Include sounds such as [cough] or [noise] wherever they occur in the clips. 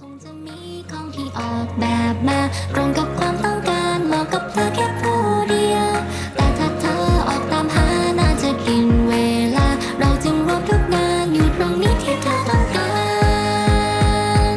คงจะมีของที่ออกแบบมาตรงกับความต้องการเหมาะกับเธอแค่ผู้เดียว แต่ถ้าเธอออกตามหาน่าจะกินเวลา เราจึงรวมทุกงานอยู่ตรงนี้ที่เธอต้องการ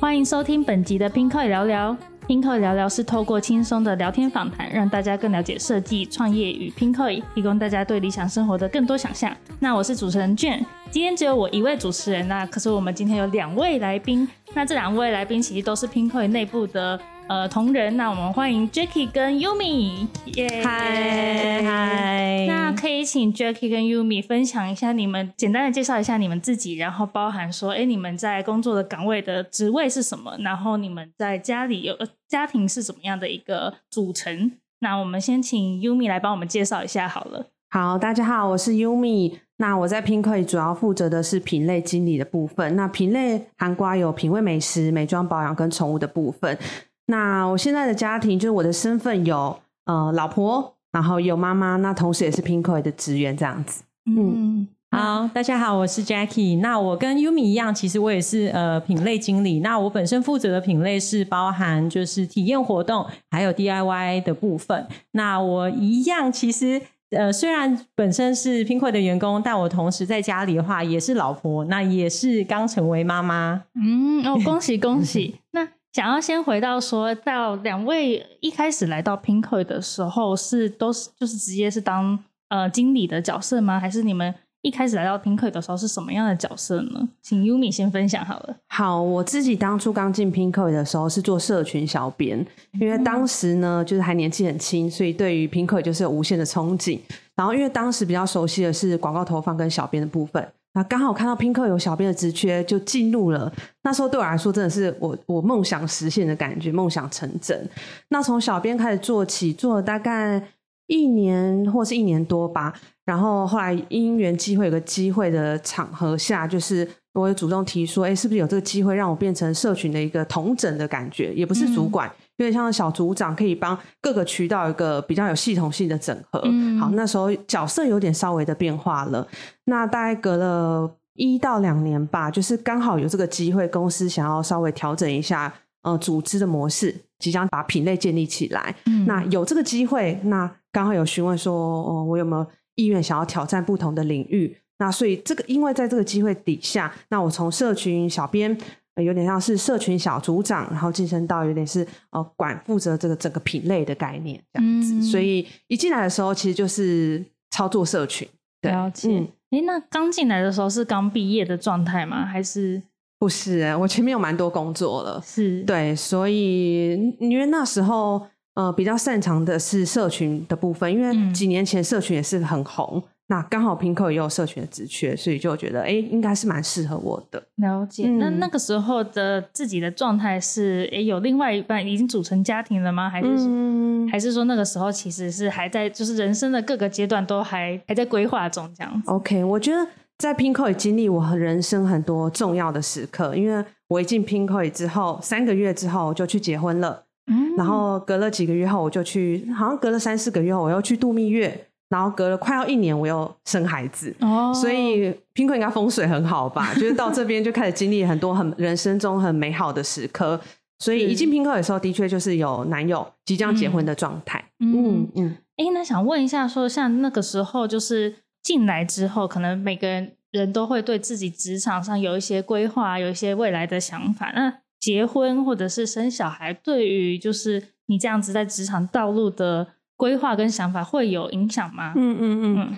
欢迎收听本集的 Pinko 聊聊。 拼客聊聊是透过轻松的聊天访谈，让大家更了解设计、创业与拼客提供大家对理想生活的更多想象。那我是主持人卷，今天只有我一位主持人，那可是我们今天有两位来宾，那这两位来宾其实都是拼客内部的呃同仁。那我们欢迎 Jacky 跟 Yumi，耶、嗨嗨，那可以请 Jacky 跟 Yumi 分享一下你们简单的介绍一下你们自己，然后包含说，哎，你们在工作的岗位的职位是什么？然后你们在家里有呃家庭是怎么样的一个组成？那我们先请 Yumi 来帮我们介绍一下好了。好，大家好，我是 Yumi。那我在 Pinkoi 主要负责的是品类经理的部分。那品类涵盖有品味美食、美妆保养跟宠物的部分。那我现在的家庭就是我的身份有呃老婆，然后有妈妈，那同时也是 Pinkoi 的职员这样子。嗯，好，大家好，我是 Jackie。那我跟 Yumi 一样，其实我也是呃品类经理。那我本身负责的品类是包含就是体验活动还有 DIY 的部分。那我一样，其实呃虽然本身是 Pinkoi 的员工，但我同时在家里的话也是老婆，那也是刚成为妈妈。嗯，哦，恭喜恭喜！[laughs] 那想要先回到说到两位一开始来到 Pinko 的时候，是都是就是直接是当呃经理的角色吗？还是你们一开始来到 Pinko 的时候是什么样的角色呢？请 Yumi 先分享好了。好，我自己当初刚进 Pinkoi 的时候是做社群小编，因为当时呢就是还年纪很轻，所以对于 Pinkoi 就是有无限的憧憬。然后因为当时比较熟悉的是广告投放跟小编的部分，那刚好看到 Pinkoi 有小编的职缺，就进入了。那时候对我来说真的是我我梦想实现的感觉，梦想成真。那从小编开始做起，做了大概一年或是一年多吧。然后后来因缘机会有个机会的场合下，就是我也主动提说，哎，是不是有这个机会让我变成社群的一个同整的感觉，也不是主管，有点像小组长，可以帮各个渠道一个比较有系统性的整合。嗯好，那时候角色有点稍微的变化了。那大概隔了一到两年吧，就是刚好有这个机会，公司想要稍微调整一下呃组织的模式，即将把品类建立起来。嗯那有这个机会，那刚好有询问说，哦，我有没有意愿想要挑战不同的领域？那所以这个，因为在这个机会底下，那我从社群小编、呃有点像是社群小组长，然后晋升到有点是呃管负责这个整个品类的概念这样子。嗯所以一进来的时候，其实就是操作社群。对了解。嗯诶，那刚进来的时候是刚毕业的状态吗？还是不是，我前面有蛮多工作了。是？对，所以因为那时候呃比较擅长的是社群的部分，因为嗯几年前社群也是很红，那刚好 Pinko 也有社群的职缺，所以就觉得哎应该是蛮适合我的。了解。嗯那那个时候的自己的状态是，诶，有另外一半已经组成家庭了吗？还是还是说那个时候其实是还在，就是人生的各个阶段都还还在规划中这样子。OK，我觉得在 Pinko 也经历我人生很多重要的时刻，因为我一进 Pinko 之后，三个月之后我就去结婚了。嗯然后隔了几个月后，我就去，好像隔了三四个月后，我又去度蜜月，然后隔了快要一年，我又生孩子。哦，所以 Pinko 应该风水很好吧？就是到这边就开始经历很多很人生中很美好的时刻。所以一进 Pinko 的时候，的确就是有男友即将结婚的状态。嗯嗯嗯，哎，那想问一下说像那个时候就是进来之后，可能每个人人都会对自己职场上有一些规划，有一些未来的想法。那结婚或者是生小孩，对于就是你这样子在职场道路的规划跟想法会有影响吗？嗯嗯嗯嗯，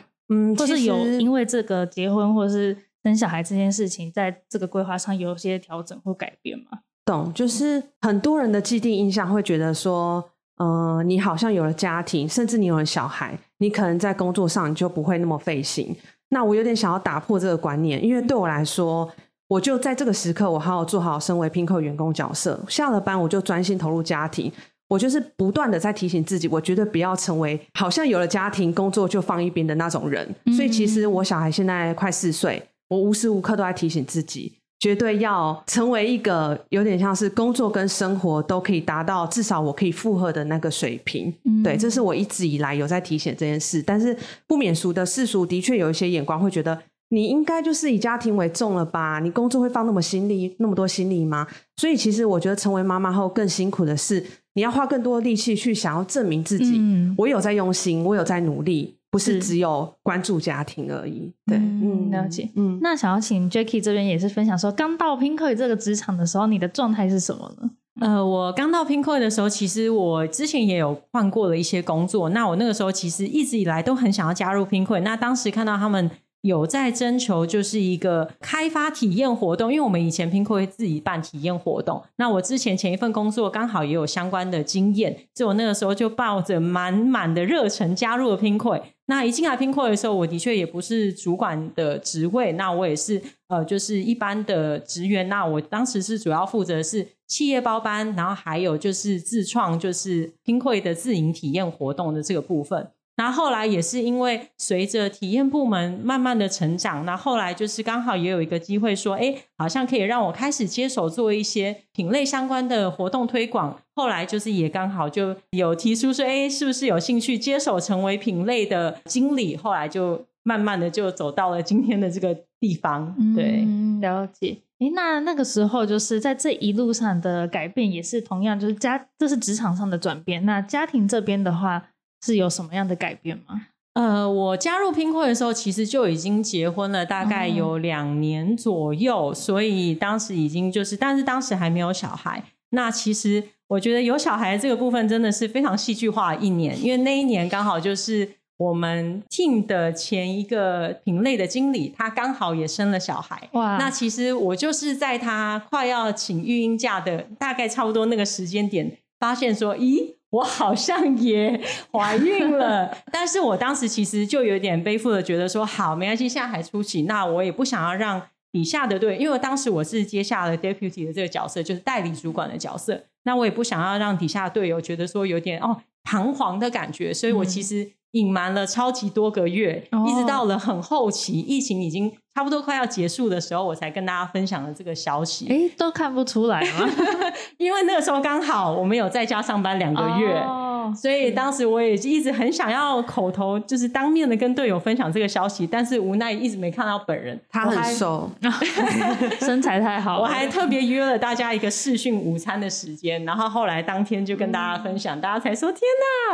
嗯，或是有因为这个结婚或是生小孩这件事情，在这个规划上有一些调整或改变吗？懂，就是很多人的既定印象会觉得说，呃，你好像有了家庭，甚至你有了小孩，你可能在工作上你就不会那么费心。那我有点想要打破这个观念，因为对我来说，我就在这个时刻，我好好做好身为 Pinko 员工角色，下了班我就专心投入家庭。我就是不断的在提醒自己，我绝对不要成为好像有了家庭工作就放一边的那种人。所以其实我小孩现在快四岁，我无时无刻都在提醒自己，绝对要成为一个有点像是工作跟生活都可以达到至少我可以负荷的那个水平。嗯对，这是我一直以来有在提醒这件事，但是不免俗的世俗的确有一些眼光会觉得，你应该就是以家庭为重了吧？你工作会放那么心力，那么多心力吗？所以其实我觉得成为妈妈后更辛苦的是，你要花更多的力气去想要证明自己，嗯我有在用心，我有在努力，不是是只有关注家庭而已。对，嗯了解嗯，那想要请 Jacky 这边也是分享说，刚到 Pinkoi 这个职场的时候，你的状态是什么呢？呃，我刚到 Pinkoi 的时候，其实我之前也有换过了一些工作。那我那个时候其实一直以来都很想要加入 Pinkoi。那当时看到他们有在征求，就是一个开发体验活动，因为我们以前拼课会自己办体验活动。那我之前前一份工作刚好也有相关的经验，所以我那个时候就抱着满满的热忱加入了拼课。那一进来拼课的时候，我的确也不是主管的职位，那我也是呃，就是一般的职员。那我当时是主要负责是企业包班，然后还有就是自创，就是拼课的自营体验活动的这个部分。那后来也是因为随着体验部门慢慢的成长，那后来就是刚好也有一个机会说，哎，好像可以让我开始接手做一些品类相关的活动推广。后来就是也刚好就有提出说，哎，是不是有兴趣接手成为品类的经理？后来就慢慢的就走到了今天的这个地方。对，嗯，了解。哎，那那个时候就是在这一路上的改变，也是同样就是家，这是职场上的转变。那家庭这边的话，是有什么样的改变吗？呃，我加入拼会的时候，其实就已经结婚了，大概有两年左右，所以当时已经就是，但是当时还没有小孩。那其实我觉得有小孩这个部分真的是非常戏剧化的一年，因为那一年刚好就是我们 team 的前一个品类的经理，他刚好也生了小孩。哇那其实我就是在他快要请育婴假的大概差不多那个时间点，发现说，咦，我好像也 [laughs] 怀孕了。但是我当时其实就有点背负的，觉得说，好，没关系，现在还初期，那我也不想要让底下的队，因为当时我是接下了 deputy 的这个角色，就是代理主管的角色，那我也不想要让底下的队友觉得说有点哦彷徨的感觉，所以我其实隐瞒了超级多个月，哦一直到了很后期，疫情已经差不多快要结束的时候，我才跟大家分享了这个消息。诶，都看不出来吗？[laughs] 因为那个时候刚好我们有在家上班两个月。哦所以当时我也一直很想要口头，就是当面的跟队友分享这个消息，但是无奈一直没看到本人。他很瘦，[laughs] [laughs] 身材太好，我还特别约了大家一个视讯午餐的时间，然后后来当天就跟大家分享，大家才说天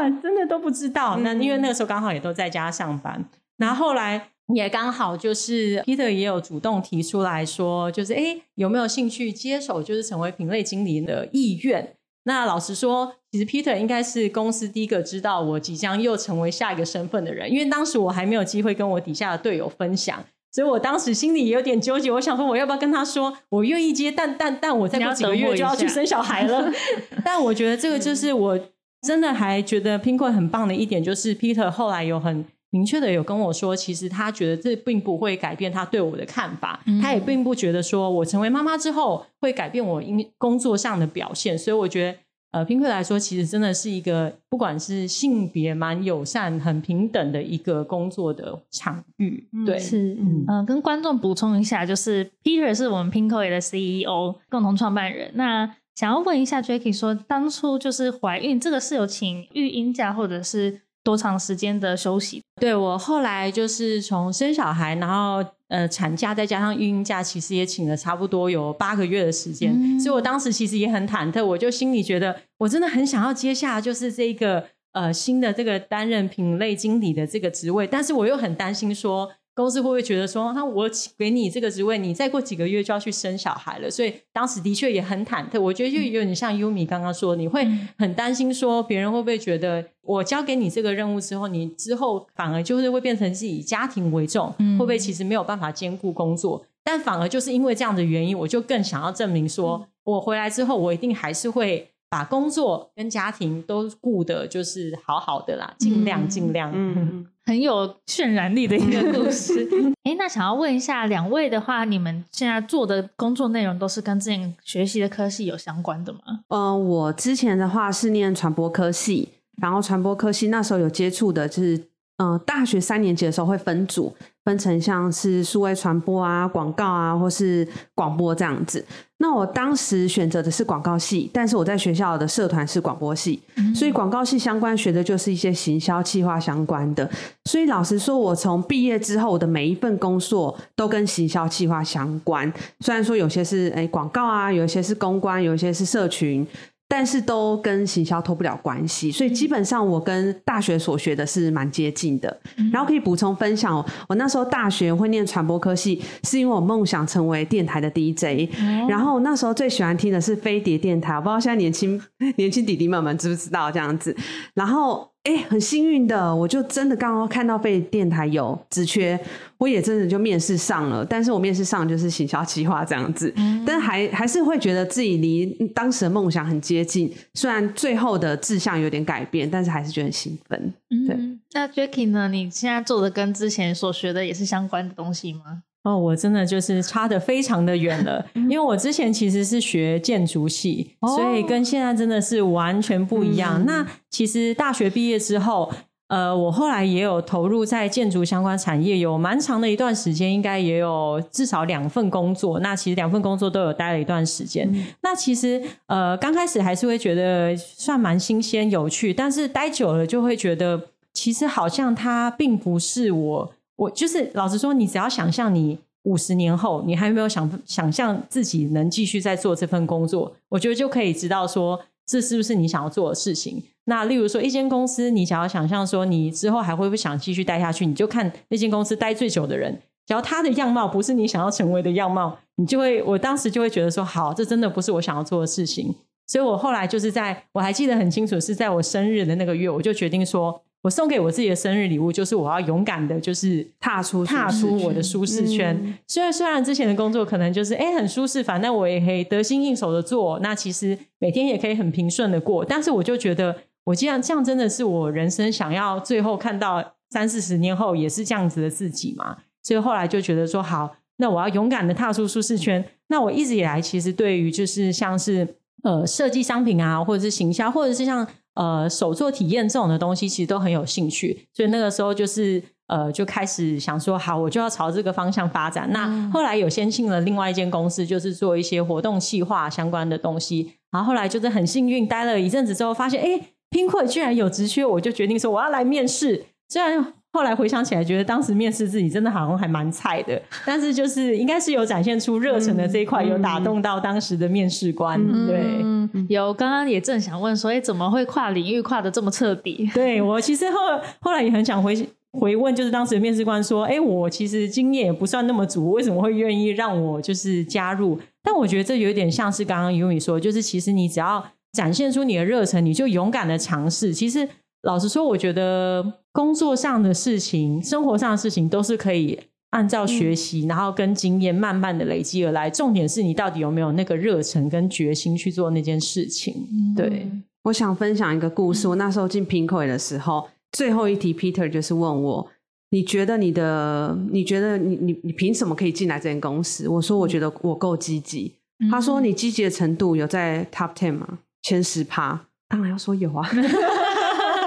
哪，真的都不知道。那因为那个时候刚好也都在家上班，然后后来也刚好就是 Peter 也有主动提出来说，就是哎有没有兴趣接手，就是成为品类经理的意愿。那老实说，其实 Peter 应该是公司第一个知道我即将又成为下一个身份的人，因为当时我还没有机会跟我底下的队友分享，所以我当时心里也有点纠结。我想说，我要不要跟他说我愿意接，但但但我再过几个月就要去生小孩了。[laughs] 但我觉得这个就是我真的还觉得 Pinko 很棒的一点，就是 Peter 后来有很明确的有跟我说，其实他觉得这并不会改变他对我的看法，他也并不觉得说我成为妈妈之后会改变我因工作上的表现，所以我觉得。呃，拼客来说，其实真的是一个不管是性别蛮友善、很平等的一个工作的场域。对，是，嗯嗯、跟观众补充一下，就是 Peter 是我们 Pinkoi 的 CEO，共同创办人。那想要问一下 Jacky 说，当初就是怀孕这个是有请育婴假或者是多长时间的休息？对我后来就是从生小孩，然后呃产假再加上育婴假，其实也请了差不多有八个月的时间，嗯所以我当时其实也很忐忑，我就心里觉得我真的很想要接下就是这个呃新的这个担任品类经理的这个职位，但是我又很担心说。公司会不会觉得说，那我给你这个职位，你再过几个月就要去生小孩了？所以当时的确也很忐忑。我觉得就有点像优米刚刚说，你会很担心说，别人会不会觉得我交给你这个任务之后，你之后反而就是会变成是以家庭为重，嗯会不会其实没有办法兼顾工作？但反而就是因为这样的原因，我就更想要证明说，我回来之后，我一定还是会把工作跟家庭都顾得，就是好好的啦，尽量尽量。嗯，很有渲染力的一个故事。[laughs] 哎，那想要问一下两位的话，你们现在做的工作内容都是跟之前学习的科系有相关的吗？嗯，我之前的话是念传播科系，然后传播科系那时候有接触的，就是嗯、呃大学三年级的时候会分组，分成像是数位传播啊、广告啊，或是广播这样子。那我当时选择的是广告系，但是我在学校的社团是广播系，所以广告系相关学的就是一些行销、企划相关的。所以老实说，我从毕业之后我的每一份工作都跟行销、企划相关。虽然说有些是诶广告啊，有一些是公关，有一些是社群。但是都跟行销脱不了关系，所以基本上我跟大学所学的是蛮接近的。然后可以补充分享，我那时候大学会念传播科系，是因为我梦想成为电台的 DJ。然后那时候最喜欢听的是飞碟电台，我不知道现在年轻 [laughs] 年轻弟弟们们知不知道这样子。然后。哎，很幸运的，我就真的刚刚看到被电台有职缺，我也真的就面试上了。但是我面试上就是行销企划这样子，但还还是会觉得自己离当时的梦想很接近。虽然最后的志向有点改变，但是还是觉得很兴奋。对，那 Jacky 呢？你现在做的跟之前所学的也是相关的东西吗？哦，我真的就是差的非常的远了，因为我之前其实是学建筑系，所以跟现在真的是完全不一样。那其实大学毕业之后，呃，我后来也有投入在建筑相关产业，有蛮长的一段时间，应该也有至少两份工作。那其实两份工作都有待了一段时间。那其实呃，刚开始还是会觉得算蛮新鲜有趣，但是待久了就会觉得，其实好像它并不是我。我就是老实说，你只要想象你五十年后，你还有没有想想象自己能继续在做这份工作，我觉得就可以知道说这是不是你想要做的事情。那例如说，一间公司，你想要想象说你之后还会不想继续待下去，你就看那间公司待最久的人，只要他的样貌不是你想要成为的样貌，你就会，我当时就会觉得说，好，这真的不是我想要做的事情。所以我后来就是在我还记得很清楚，是在我生日的那个月，我就决定说。我送给我自己的生日礼物就是我要勇敢的，就是踏出踏出我的舒适圈。虽然虽然之前的工作可能就是哎很舒适，反正我也可以得心应手的做，那其实每天也可以很平顺的过。但是我就觉得，我既然这样真的是我人生想要最后看到三四十年后也是这样子的自己嘛？所以后来就觉得说好，那我要勇敢的踏出舒适圈。那我一直以来其实对于就是像是呃设计商品啊，或者是行销，或者是像。呃，手作体验这种的东西其实都很有兴趣，所以那个时候就是呃，就开始想说，好，我就要朝这个方向发展。那后来有先进了另外一间公司，就是做一些活动企划相关的东西。然后后来就是很幸运，待了一阵子之后，发现哎，拼会居然有职缺，我就决定说我要来面试。虽然后来回想起来，觉得当时面试自己真的好像还蛮菜的，但是就是应该是有展现出热忱的这一块，有打动到当时的面试官。对，有刚刚也正想问说，哎，怎么会跨领域跨的这么彻底？[laughs] 对我其实后后来也很想回回问，就是当时的面试官说，哎，我其实经验也不算那么足，为什么会愿意让我就是加入？但我觉得这有点像是刚刚尤米说，就是其实你只要展现出你的热忱，你就勇敢的尝试。其实老实说，我觉得。工作上的事情、生活上的事情都是可以按照学习，然后跟经验慢慢的累积而来。重点是你到底有没有那个热忱跟决心去做那件事情。对，我想分享一个故事。我那时候进 Pinkoi 的时候，最后一题 Peter 就是问我：“你觉得你的？你觉得你你你凭什么可以进来这间公司？”我说：“我觉得我够积极。”他说：“你积极的程度有在 Top Ten 吗？前十趴？”当然要说有啊。[laughs]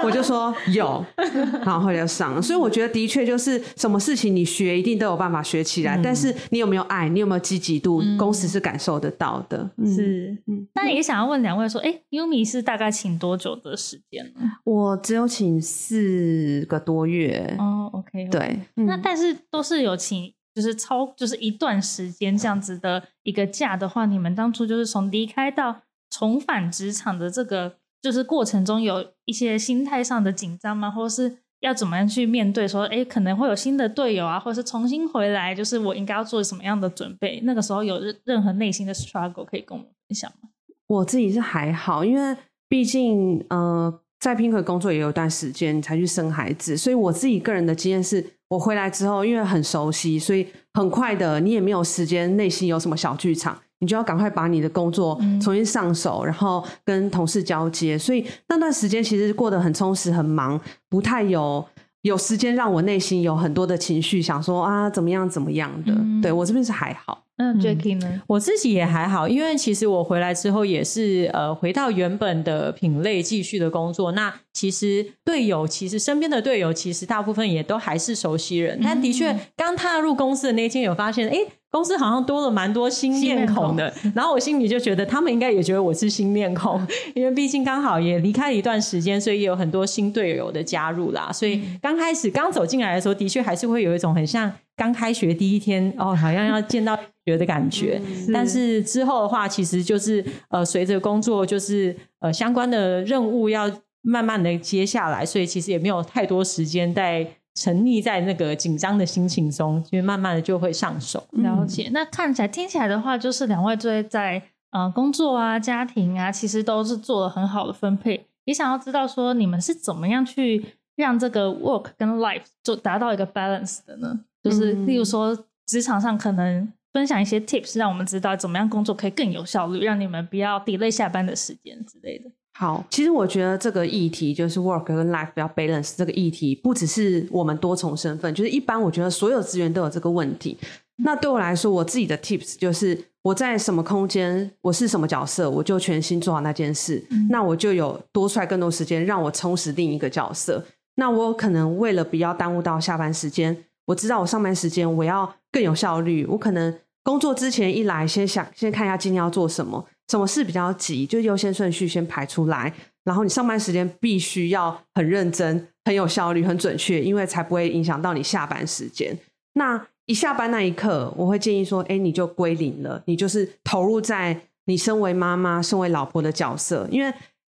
我就说 [laughs] 有，然后就上了。所以我觉得的确就是什么事情你学一定都有办法学起来，但是你有没有爱，你有没有积极度，公司是感受得到的。是，那也想要问两位说，哎，Umi 是大概请多久的时间呢？我只有请四个多月。哦，OK，对。那但是都是有请，就是超就是一段时间这样子的一个假的话，你们当初就是从离开到重返职场的这个。就是过程中有一些心态上的紧张吗？或者是要怎么样去面对？说，哎，可能会有新的队友啊，或者是重新回来，就是我应该要做什么样的准备？那个时候有任任何内心的 struggle 可以跟我们分享吗？我自己是还好，因为毕竟呃，在 Pink 工作也有段时间才去生孩子，所以我自己个人的经验是，我回来之后因为很熟悉，所以很快的，你也没有时间内心有什么小剧场。你就要赶快把你的工作重新上手，然后跟同事交接。所以那段时间其实过得很充实、很忙，不太有有时间让我内心有很多的情绪，想说啊怎么样怎么样的。对我这边是还好。那 Jacky 呢？我自己也还好，因为其实我回来之后也是呃回到原本的品类继续的工作。那其实队友，其实身边的队友，其实大部分也都还是熟悉人。但的确，刚踏入公司的那一天，有发现，哎，公司好像多了蛮多新面孔的。然后我心里就觉得，他们应该也觉得我是新面孔，[laughs] 因为毕竟刚好也离开了一段时间，所以也有很多新队友的加入啦。所以刚开始刚走进来的时候，的确还是会有一种很像刚开学第一天哦，好像要见到。学的感觉，但是之后的话，其实就是呃，随着工作就是呃相关的任务要慢慢的接下来，所以其实也没有太多时间在沉溺在那个紧张的心情中，因为慢慢的就会上手。了解，那看起来听起来的话，就是两位在在呃工作啊、家庭啊，其实都是做了很好的分配。也想要知道说，你们是怎么样去让这个 work 跟 life 就达到一个 balance 的呢？就是例如说职场上可能。分享一些 tips，让我们知道怎么样工作可以更有效率，让你们不要 delay 下班的时间之类的。好，其实我觉得这个议题就是 work 跟 life 要 balance 这个议题，不只是我们多重身份，就是一般我觉得所有资源都有这个问题。那对我来说，我自己的 tips 就是我在什么空间，我是什么角色，我就全心做好那件事，那我就有多出来更多时间让我充实另一个角色。那我可能为了不要耽误到下班时间，我知道我上班时间我要更有效率，我可能。工作之前一来，先想先看一下今天要做什么，什么事比较急，就优先顺序先排出来。然后你上班时间必须要很认真、很有效率、很准确，因为才不会影响到你下班时间。那一下班那一刻，我会建议说：“哎，你就归零了，你就是投入在你身为妈妈、身为老婆的角色。”因为，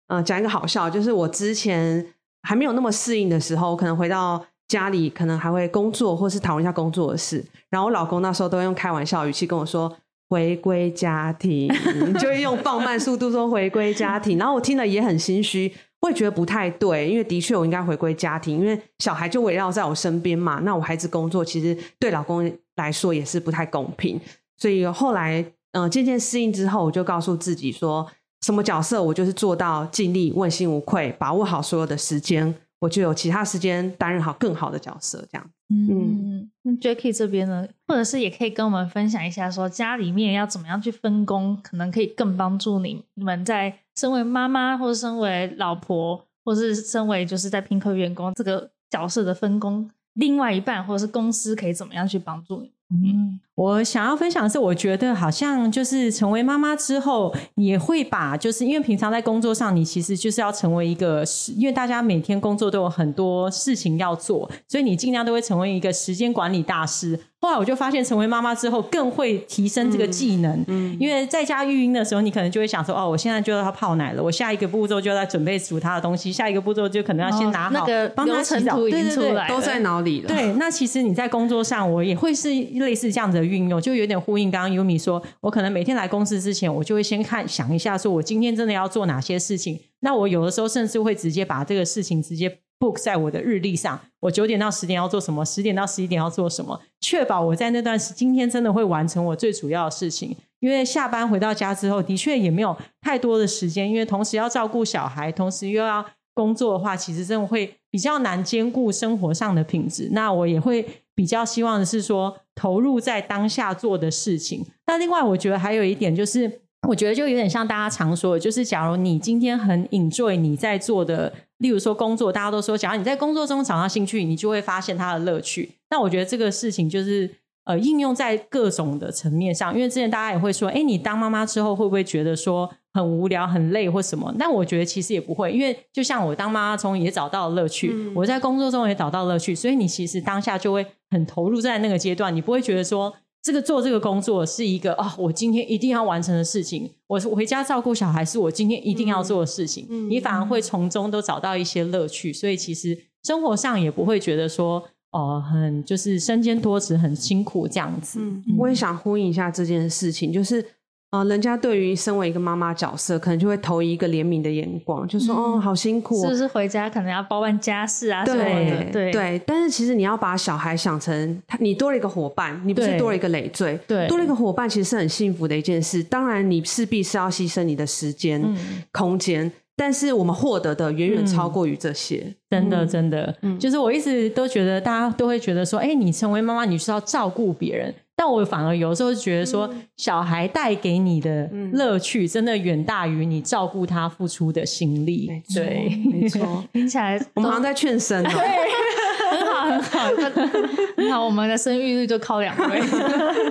呃，讲一个好笑，就是我之前还没有那么适应的时候，可能回到。家里可能还会工作，或是讨论一下工作的事。然后我老公那时候都用开玩笑语气跟我说：“回归家庭。[laughs] ”就会用放慢速度说“回归家庭”。然后我听了也很心虚，会觉得不太对，因为的确我应该回归家庭，因为小孩就围绕在我身边嘛。那我孩子工作其实对老公来说也是不太公平。所以后来嗯渐渐适应之后，我就告诉自己说：什么角色我就是做到尽力、问心无愧，把握好所有的时间。我就有其他时间担任好更好的角色，这样。嗯，那 Jacky 这边呢，或者是也可以跟我们分享一下，说家里面要怎么样去分工，可能可以更帮助你你们在身为妈妈，或者身为老婆，或是身为就是在拼客员工这个角色的分工，另外一半或者是公司可以怎么样去帮助你？嗯，我想要分享的是，我觉得好像就是成为妈妈之后，也会把就是因为平常在工作上，你其实就是要成为一个，因为大家每天工作都有很多事情要做，所以你尽量都会成为一个时间管理大师。后来我就发现，成为妈妈之后更会提升这个技能。嗯，因为在家育婴的时候，你可能就会想说：“哦，我现在就要他泡奶了，我下一个步骤就要准备煮他的东西，下一个步骤就可能要先拿好帮他洗澡。”对对对，都在脑里了。对，那其实你在工作上，我也会是类似这样子的运用，就有点呼应刚刚优米说，我可能每天来公司之前，我就会先看想一下，说我今天真的要做哪些事情。那我有的时候甚至会直接把这个事情直接。book 在我的日历上，我九点到十点要做什么，十点到十一点要做什么，确保我在那段时今天真的会完成我最主要的事情。因为下班回到家之后，的确也没有太多的时间，因为同时要照顾小孩，同时又要工作的话，其实真的会比较难兼顾生活上的品质。那我也会比较希望的是说，投入在当下做的事情。那另外，我觉得还有一点就是。我觉得就有点像大家常说的，就是假如你今天很 enjoy 你在做的，例如说工作，大家都说，假如你在工作中找到兴趣，你就会发现它的乐趣。那我觉得这个事情就是呃，应用在各种的层面上。因为之前大家也会说，哎，你当妈妈之后会不会觉得说很无聊、很累或什么？但我觉得其实也不会，因为就像我当妈妈中也找到了乐趣，我在工作中也找到乐趣，所以你其实当下就会很投入在那个阶段，你不会觉得说。这个做这个工作是一个啊，我今天一定要完成的事情。我我回家照顾小孩是我今天一定要做的事情。你反而会从中都找到一些乐趣，所以其实生活上也不会觉得说哦，很就是身兼多职，很辛苦这样子。嗯我也想呼应一下这件事情，就是。啊，人家对于身为一个妈妈角色，可能就会投一个怜悯的眼光，就说：“哦，好辛苦，是不是回家可能要包办家事啊？”对对对。但是其实你要把小孩想成他，你多了一个伙伴，你不是多了一个累赘。对，多了一个伙伴，其实是很幸福的一件事。当然，你势必是要牺牲你的时间、空间，但是我们获得的远远超过于这些。真的，真的，就是我一直都觉得，大家都会觉得说：“哎，你成为妈妈，你是要照顾别人。”但我反而有时候觉得说，小孩带给你的乐趣，真的远大于你照顾他付出的心力。对，没错，[laughs] 听起来我们好像在劝生哦。很好，很好，[laughs] 那好。我们的生育率就靠两位。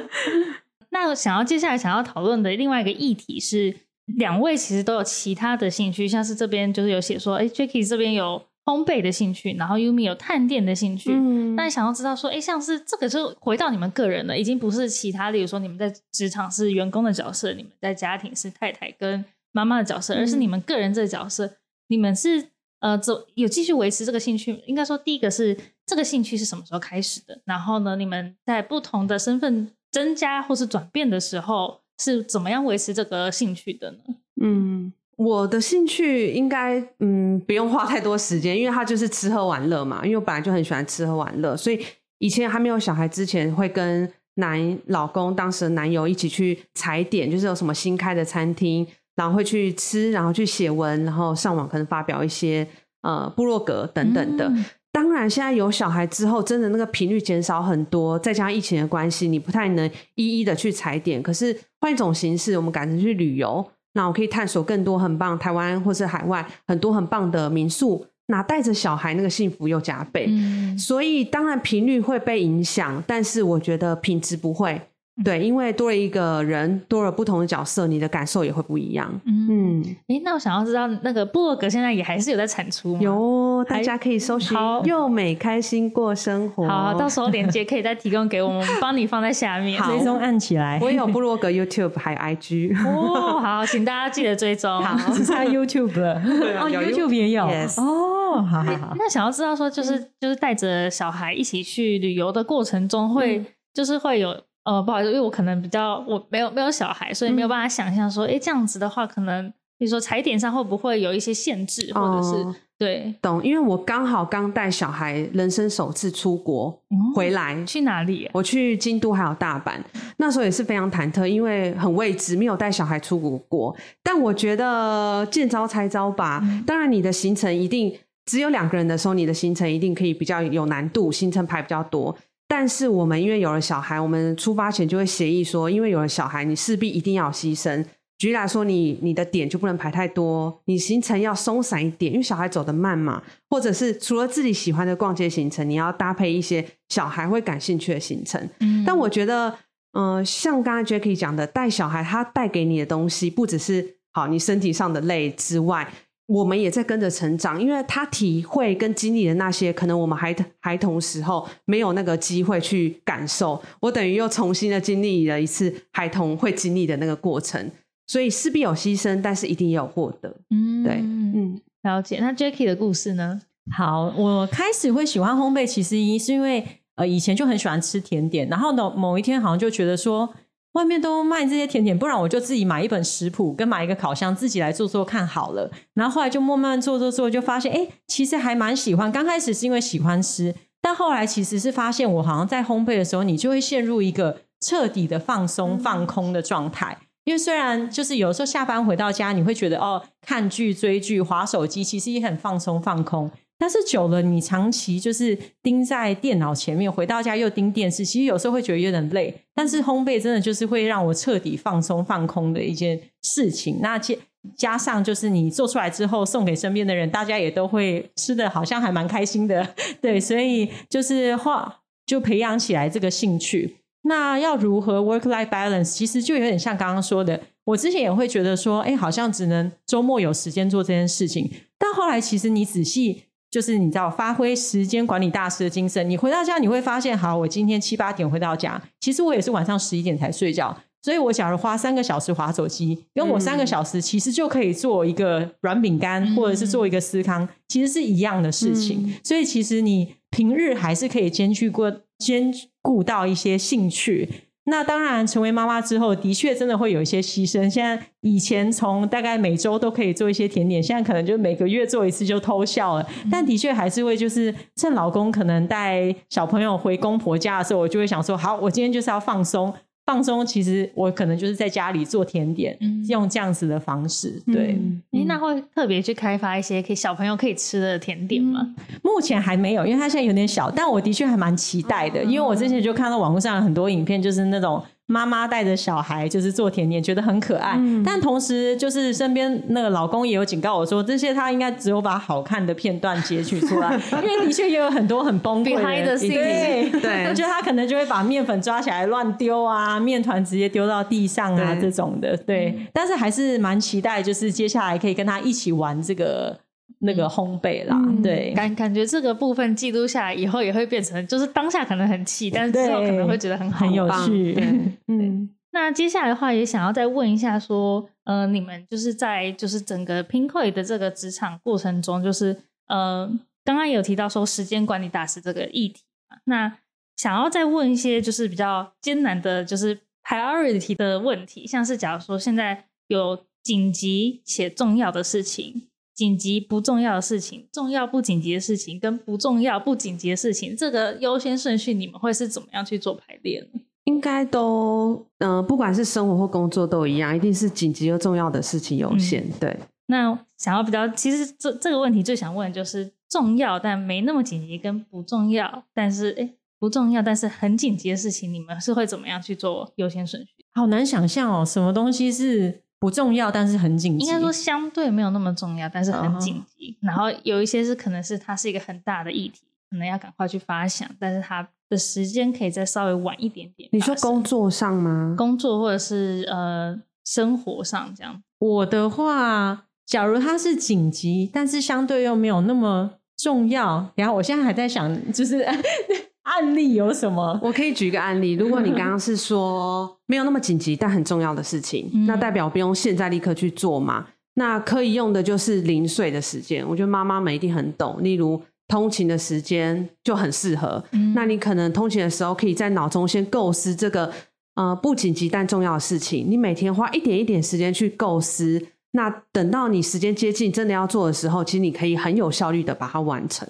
[laughs] 那想要接下来想要讨论的另外一个议题是，两位其实都有其他的兴趣，像是这边就是有写说，哎，Jacky 这边有烘焙的兴趣，然后 Yumi 有探店的兴趣。嗯，那想要知道说，哎，像是这个就回到你们个人了，已经不是其他，例如说你们在职场是员工的角色，你们在家庭是太太跟妈妈的角色，而是你们个人这个角色，你们是呃走有继续维持这个兴趣。应该说，第一个是这个兴趣是什么时候开始的？然后呢，你们在不同的身份。增加或是转变的时候是怎么样维持这个兴趣的呢？嗯，我的兴趣应该嗯不用花太多时间，因为他就是吃喝玩乐嘛。因为我本来就很喜欢吃喝玩乐，所以以前还没有小孩之前，会跟男老公当时的男友一起去踩点，就是有什么新开的餐厅，然后会去吃，然后去写文，然后上网可能发表一些呃部落格等等的。当然，现在有小孩之后，真的那个频率减少很多，再加上疫情的关系，你不太能一一的去踩点。可是换一种形式，我们改成去旅游，那我可以探索更多很棒台湾或是海外很多很棒的民宿，那带着小孩，那个幸福又加倍。所以当然频率会被影响，但是我觉得品质不会。对，因为多了一个人，多了不同的角色，你的感受也会不一样。嗯，哎，那我想要知道，那个布洛格现在也还是有在产出吗？有，大家可以搜寻“又美开心过生活”。好，到时候链接可以再提供给我们，帮你放在下面，[laughs] 追踪按起来。我有布洛格、YouTube 还有 IG。[laughs] 哦，好，请大家记得追踪。[laughs] 好，只差 YouTube 了。哦，YouTube 也有。哦，好好好。那想要知道说，就是就是带着小孩一起去旅游的过程中，会就是会有。呃，不好意思，因为我可能比较我没有没有小孩，所以没有办法想象说，哎，这样子的话，可能比如说踩点上会不会有一些限制，或者是对懂？因为我刚好刚带小孩，人生首次出国回来，去哪里？我去京都还有大阪，那时候也是非常忐忑，因为很未知，没有带小孩出国过。但我觉得见招拆招吧，当然你的行程一定只有两个人的时候，你的行程一定可以比较有难度，行程排比较多。但是我们因为有了小孩，我们出发前就会协议说，因为有了小孩，你势必一定要牺牲。举例来说，你你的点就不能排太多，你行程要松散一点，因为小孩走得慢嘛。或者是除了自己喜欢的逛街行程，你要搭配一些小孩会感兴趣的行程。嗯但我觉得，嗯，像刚刚 Jackie 讲的，带小孩他带给你的东西，不只是好你身体上的累之外。我们也在跟着成长，因为他体会跟经历的那些，可能我们孩孩童时候没有那个机会去感受。我等于又重新的经历了一次孩童会经历的那个过程，所以势必有牺牲，但是一定也有获得。嗯，对，嗯，了解。那 Jackie 的故事呢？好，我开始会喜欢烘焙，其实一是因为呃以前就很喜欢吃甜点，然后呢某一天好像就觉得说。外面都卖这些甜点，不然我就自己买一本食谱，跟买一个烤箱，自己来做做看好了。然后后来就慢慢做做做，就发现哎，其实还蛮喜欢。刚开始是因为喜欢吃，但后来其实是发现，我好像在烘焙的时候，你就会陷入一个彻底的放松、放空的状态。因为虽然就是有时候下班回到家，你会觉得哦，看剧、追剧、划手机，其实也很放松、放空。但是久了，你长期就是盯在电脑前面，回到家又盯电视，其实有时候会觉得有点累。但是烘焙真的就是会让我彻底放松、放空的一件事情。那加加上就是你做出来之后送给身边的人，大家也都会吃的好像还蛮开心的。[laughs] 对，所以就是话就培养起来这个兴趣。那要如何 work-life balance？其实就有点像刚刚说的，我之前也会觉得说，哎，好像只能周末有时间做这件事情。但后来其实你仔细。就是你知道发挥时间管理大师的精神，你回到家你会发现，好，我今天七八点回到家，其实我也是晚上十一点才睡觉，所以我假如花三个小时划手机，跟我三个小时其实就可以做一个软饼干，或者是做一个司康，其实是一样的事情。所以其实你平日还是可以兼具过兼顾到一些兴趣。那当然，成为妈妈之后，的确真的会有一些牺牲。现在以前从大概每周都可以做一些甜点，现在可能就每个月做一次就偷笑了。但的确还是会，就是趁老公可能带小朋友回公婆家的时候，我就会想说：好，我今天就是要放松。放松，其实我可能就是在家里做甜点，嗯用这样子的方式。对，那会特别去开发一些可以小朋友可以吃的甜点吗？目前还没有，因为它现在有点小，但我的确还蛮期待的，因为我之前就看到网络上很多影片，就是那种妈妈带着小孩就是做甜点，觉得很可爱。但同时就是身边那个老公也有警告我说，这些他应该只有把好看的片段截取出来，[laughs] 因为的确也有很多很崩溃的对对。[laughs] 就他可能就会把面粉抓起来乱丢啊，面团直接丢到地上啊对。这种的。对，但是还是蛮期待，就是接下来可以跟他一起玩这个那个烘焙啦。嗯对，感感觉这个部分记录下来以后，也会变成就是当下可能很气，但是之后可能会觉得很好很有趣。[laughs] 嗯，那接下来的话，也想要再问一下，说，呃，你们就是在就是整个 Pinkoi 的这个职场过程中，就是呃，刚刚也有提到说时间管理大师这个议题嘛，那想要再问一些就是比较艰难的，就是 priority 的问题，像是假如说现在有紧急且重要的事情。紧急不重要的事情，重要不紧急的事情，跟不重要不紧急的事情，这个优先顺序你们会是怎么样去做排列呢？应该都，嗯、不管是生活或工作都一样，一定是紧急又重要的事情优先。对，那想要比较，其实这这个问题最想问的就是重要但没那么紧急，跟不重要但是诶不重要但是很紧急的事情，你们是会怎么样去做优先顺序？好难想象哦，什么东西是不重要但是很紧急？应该说相对没有那么重要，但是很紧急。然后有一些是可能是它是一个很大的议题，可能要赶快去发想，但是它的时间可以再稍微晚一点点。你说工作上吗？工作或者是呃生活上这样？我的话，假如它是紧急，但是相对又没有那么重要，然后我现在还在想，就是案例有什么？我可以举一个案例，如果你刚刚是说没有那么紧急但很重要的事情，嗯那代表不用现在立刻去做嘛？那可以用的就是零碎的时间，我觉得妈妈们一定很懂。例如通勤的时间就很适合，嗯那你可能通勤的时候可以在脑中先构思这个呃不紧急但重要的事情，你每天花一点一点时间去构思。那等到你时间接近真的要做的时候，其实你可以很有效率的把它完成。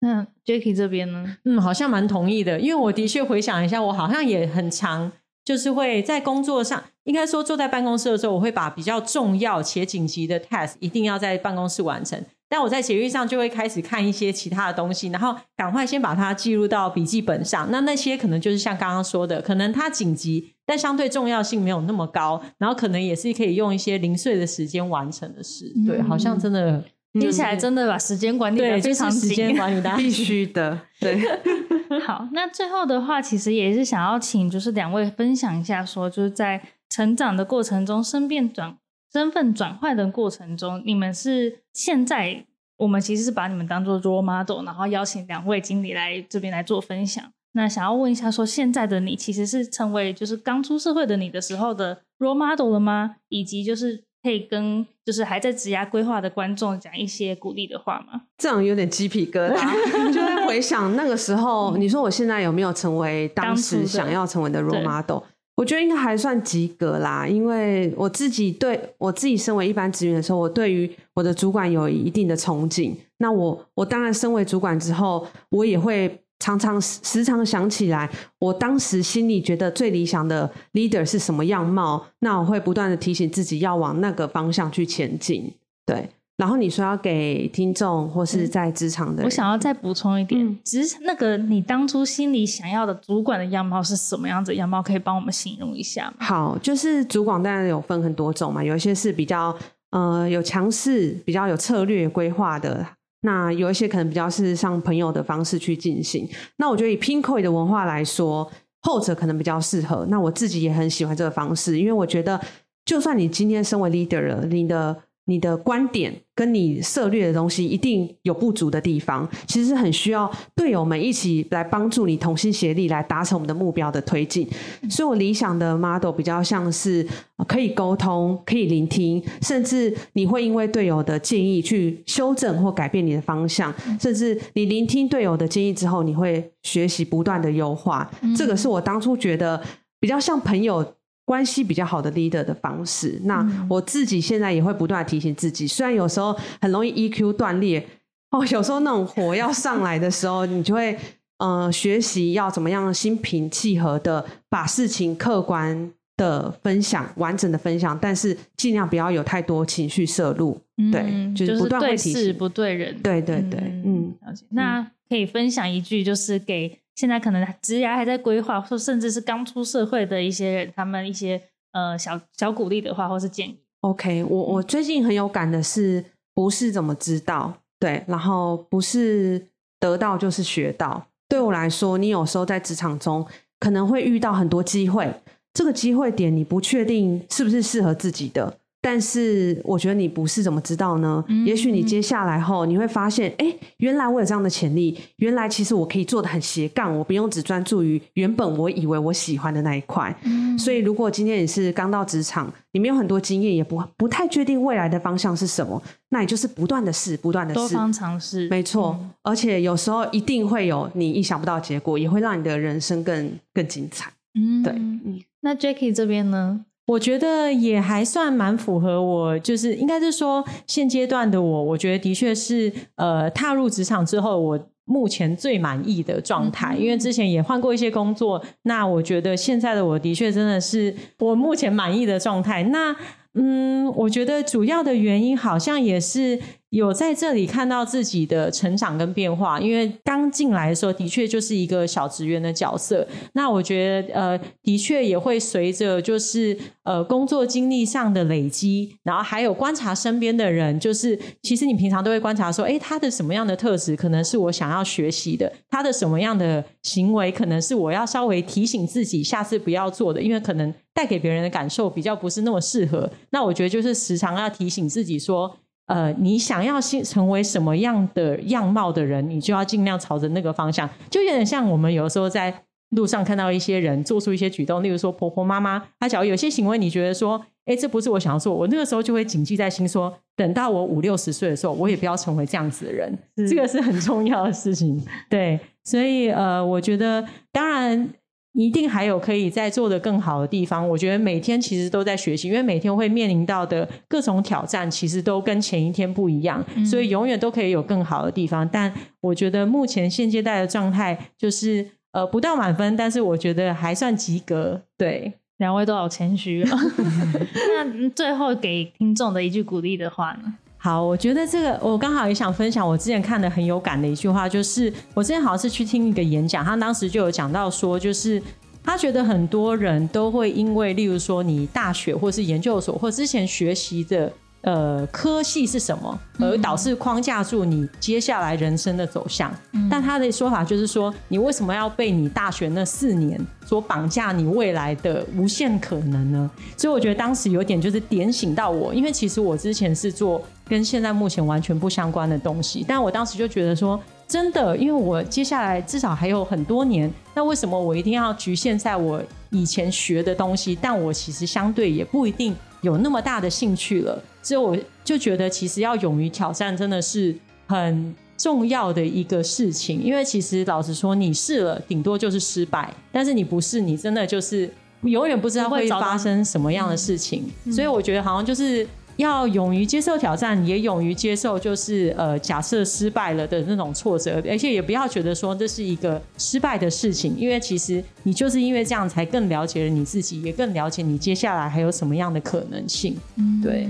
嗯，那 Jacky 这边呢？嗯，好像蛮同意的，因为我的确回想一下，我好像也很常，就是会在工作上，应该说坐在办公室的时候，我会把比较重要且紧急的 task 一定要在办公室完成。但我在捷运上就会开始看一些其他的东西，然后赶快先把它记录到笔记本上。那那些可能就是像刚刚说的，可能它紧急，但相对重要性没有那么高，然后可能也是可以用一些零碎的时间完成的事。对，好像真的听起来真的把时间管理的对，非常是时间紧。管理大 [laughs] 必。须的，对。[laughs] 好，那最后的话，其实也是想要请就是两位分享一下说就是在成长的过程中，身变转身份转换的过程中，你们是现在我们其实是把你们当做 role model，然后邀请两位经理来这边来做分享。那想要问一下，说现在的你其实是成为就是刚出社会的你的时候的 role model 了吗？以及就是可以跟就是还在职涯规划的观众讲一些鼓励的话吗？这样有点鸡皮疙瘩，[laughs] 就会回想那个时候。你说我现在有没有成为当时想要成为的 role model？我觉得应该还算及格啦，因为我自己对我自己身为一般职员的时候，我对于我的主管有一定的憧憬。那我我当然身为主管之后，我也会常常时常想起来，我当时心里觉得最理想的 leader 是什么样貌。那我会不断的提醒自己要往那个方向去前进。对，然后你说要给听众或是在职场的人，我想要再补充一点嗯，只是那个你当初心里想要的主管的样貌是什么样子的样貌，可以帮我们形容一下吗？好，就是主管当然有分很多种嘛，有一些是比较呃有强势、比较有策略规划的，那有一些可能比较是像朋友的方式去进行。那我觉得以 Pinkoi 的文化来说，后者可能比较适合。那我自己也很喜欢这个方式，因为我觉得，就算你今天身为 leader 了，你的你的观点跟你涉略的东西一定有不足的地方，其实是很需要队友们一起来帮助你同心协力来达成我们的目标的推进。所以我理想的 model 比较像是呃可以沟通、可以聆听，甚至你会因为队友的建议去修正或改变你的方向，甚至你聆听队友的建议之后，你会学习不断的优化。这个是我当初觉得比较像朋友。关系比较好的 leader 的方式，那我自己现在也会不断提醒自己，虽然有时候很容易 EQ 断裂，哦，有时候那种火要上来的时候，你就会呃学习要怎么样心平气和的把事情客观的分享，完整的分享，但是尽量不要有太多情绪摄入。对嗯就是不断会对事不对人。对对对，嗯，了解。那可以分享一句，就是给现在可能职涯还在规划，或甚至是刚出社会的一些人，他们一些呃小小鼓励的话，或是建议。OK，我我最近很有感的是，不是怎么知道，对，然后不是得到就是学到。对我来说，你有时候在职场中可能会遇到很多机会，这个机会点你不确定是不是适合自己的，但是我觉得你不是怎么知道呢？嗯也许你接下来后你会发现，哎，原来我有这样的潜力，原来其实我可以做的很斜杠，我不用只专注于原本我以为我喜欢的那一块。所以，如果今天你是刚到职场，你没有很多经验，也不不太确定未来的方向是什么，那你就是不断的试，不断的试，多方尝试，没错。而且有时候一定会有你意想不到的结果，也会让你的人生更更精彩。嗯，对嗯。那 Jackie 这边呢？我觉得也还算蛮符合我，就是应该是说现阶段的我，我觉得的确是呃踏入职场之后，我目前最满意的状态。因为之前也换过一些工作，那我觉得现在的我的确真的是我目前满意的状态。那嗯，我觉得主要的原因好像也是有在这里看到自己的成长跟变化。因为刚进来的时候，的确就是一个小职员的角色。那我觉得呃，的确也会随着就是呃工作经历上的累积，然后还有观察身边的人，就是其实你平常都会观察说，诶，他的什么样的特质可能是我想要学习的，他的什么样的行为可能是我要稍微提醒自己下次不要做的，因为可能带给别人的感受比较不是那么适合。那我觉得就是时常要提醒自己说。呃，你想要成成为什么样的样貌的人，你就要尽量朝着那个方向。就有点像我们有时候在路上看到一些人做出一些举动，例如说婆婆妈妈，她假如有些行为，你觉得说，哎，这不是我想要做，我那个时候就会谨记在心说，等到我五六十岁的时候，我也不要成为这样子的人。这个是很重要的事情。对，所以呃，我觉得当然。一定还有可以再做的更好的地方。我觉得每天其实都在学习，因为每天会面临到的各种挑战，其实都跟前一天不一样，所以永远都可以有更好的地方。但我觉得目前现阶段的状态就是呃不到满分，但是我觉得还算及格。对，两位都好谦虚、哦。[laughs] 那最后给听众的一句鼓励的话呢？好，我觉得这个我刚好也想分享，我之前看的很有感的一句话，就是我之前好像是去听一个演讲，他当时就有讲到说，就是他觉得很多人都会因为，例如说你大学或是研究所或之前学习的呃科系是什么，而导致框架住你接下来人生的走向。但他的说法就是说，你为什么要被你大学那四年所绑架你未来的无限可能呢？所以我觉得当时有点就是点醒到我，因为其实我之前是做跟现在目前完全不相关的东西，但我当时就觉得说，真的，因为我接下来至少还有很多年，那为什么我一定要局限在我以前学的东西？但我其实相对也不一定有那么大的兴趣了，所以我就觉得其实要勇于挑战，真的是很。重要的一个事情，因为其实老实说，你试了，顶多就是失败；但是你不试，你真的就是永远不知道会发生什么样的事情。所以我觉得，好像就是要勇于接受挑战，也勇于接受就是呃，假设失败了的那种挫折，而且也不要觉得说这是一个失败的事情，因为其实你就是因为这样才更了解了你自己，也更了解你接下来还有什么样的可能性。对。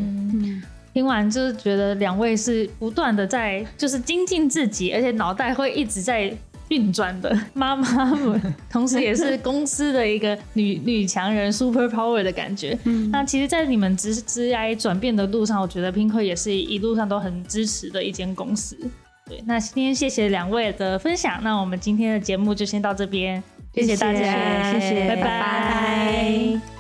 听完就是觉得两位是不断的在就是精进自己，而且脑袋会一直在运转的妈妈们，[laughs] 同时也是公司的一个女女强人 super power 的感觉。那其实，在你们职职涯转变的路上，我觉得 Pinko 也是一路上都很支持的一间公司。对，那今天谢谢两位的分享，那我们今天的节目就先到这边，谢谢大家，谢谢拜拜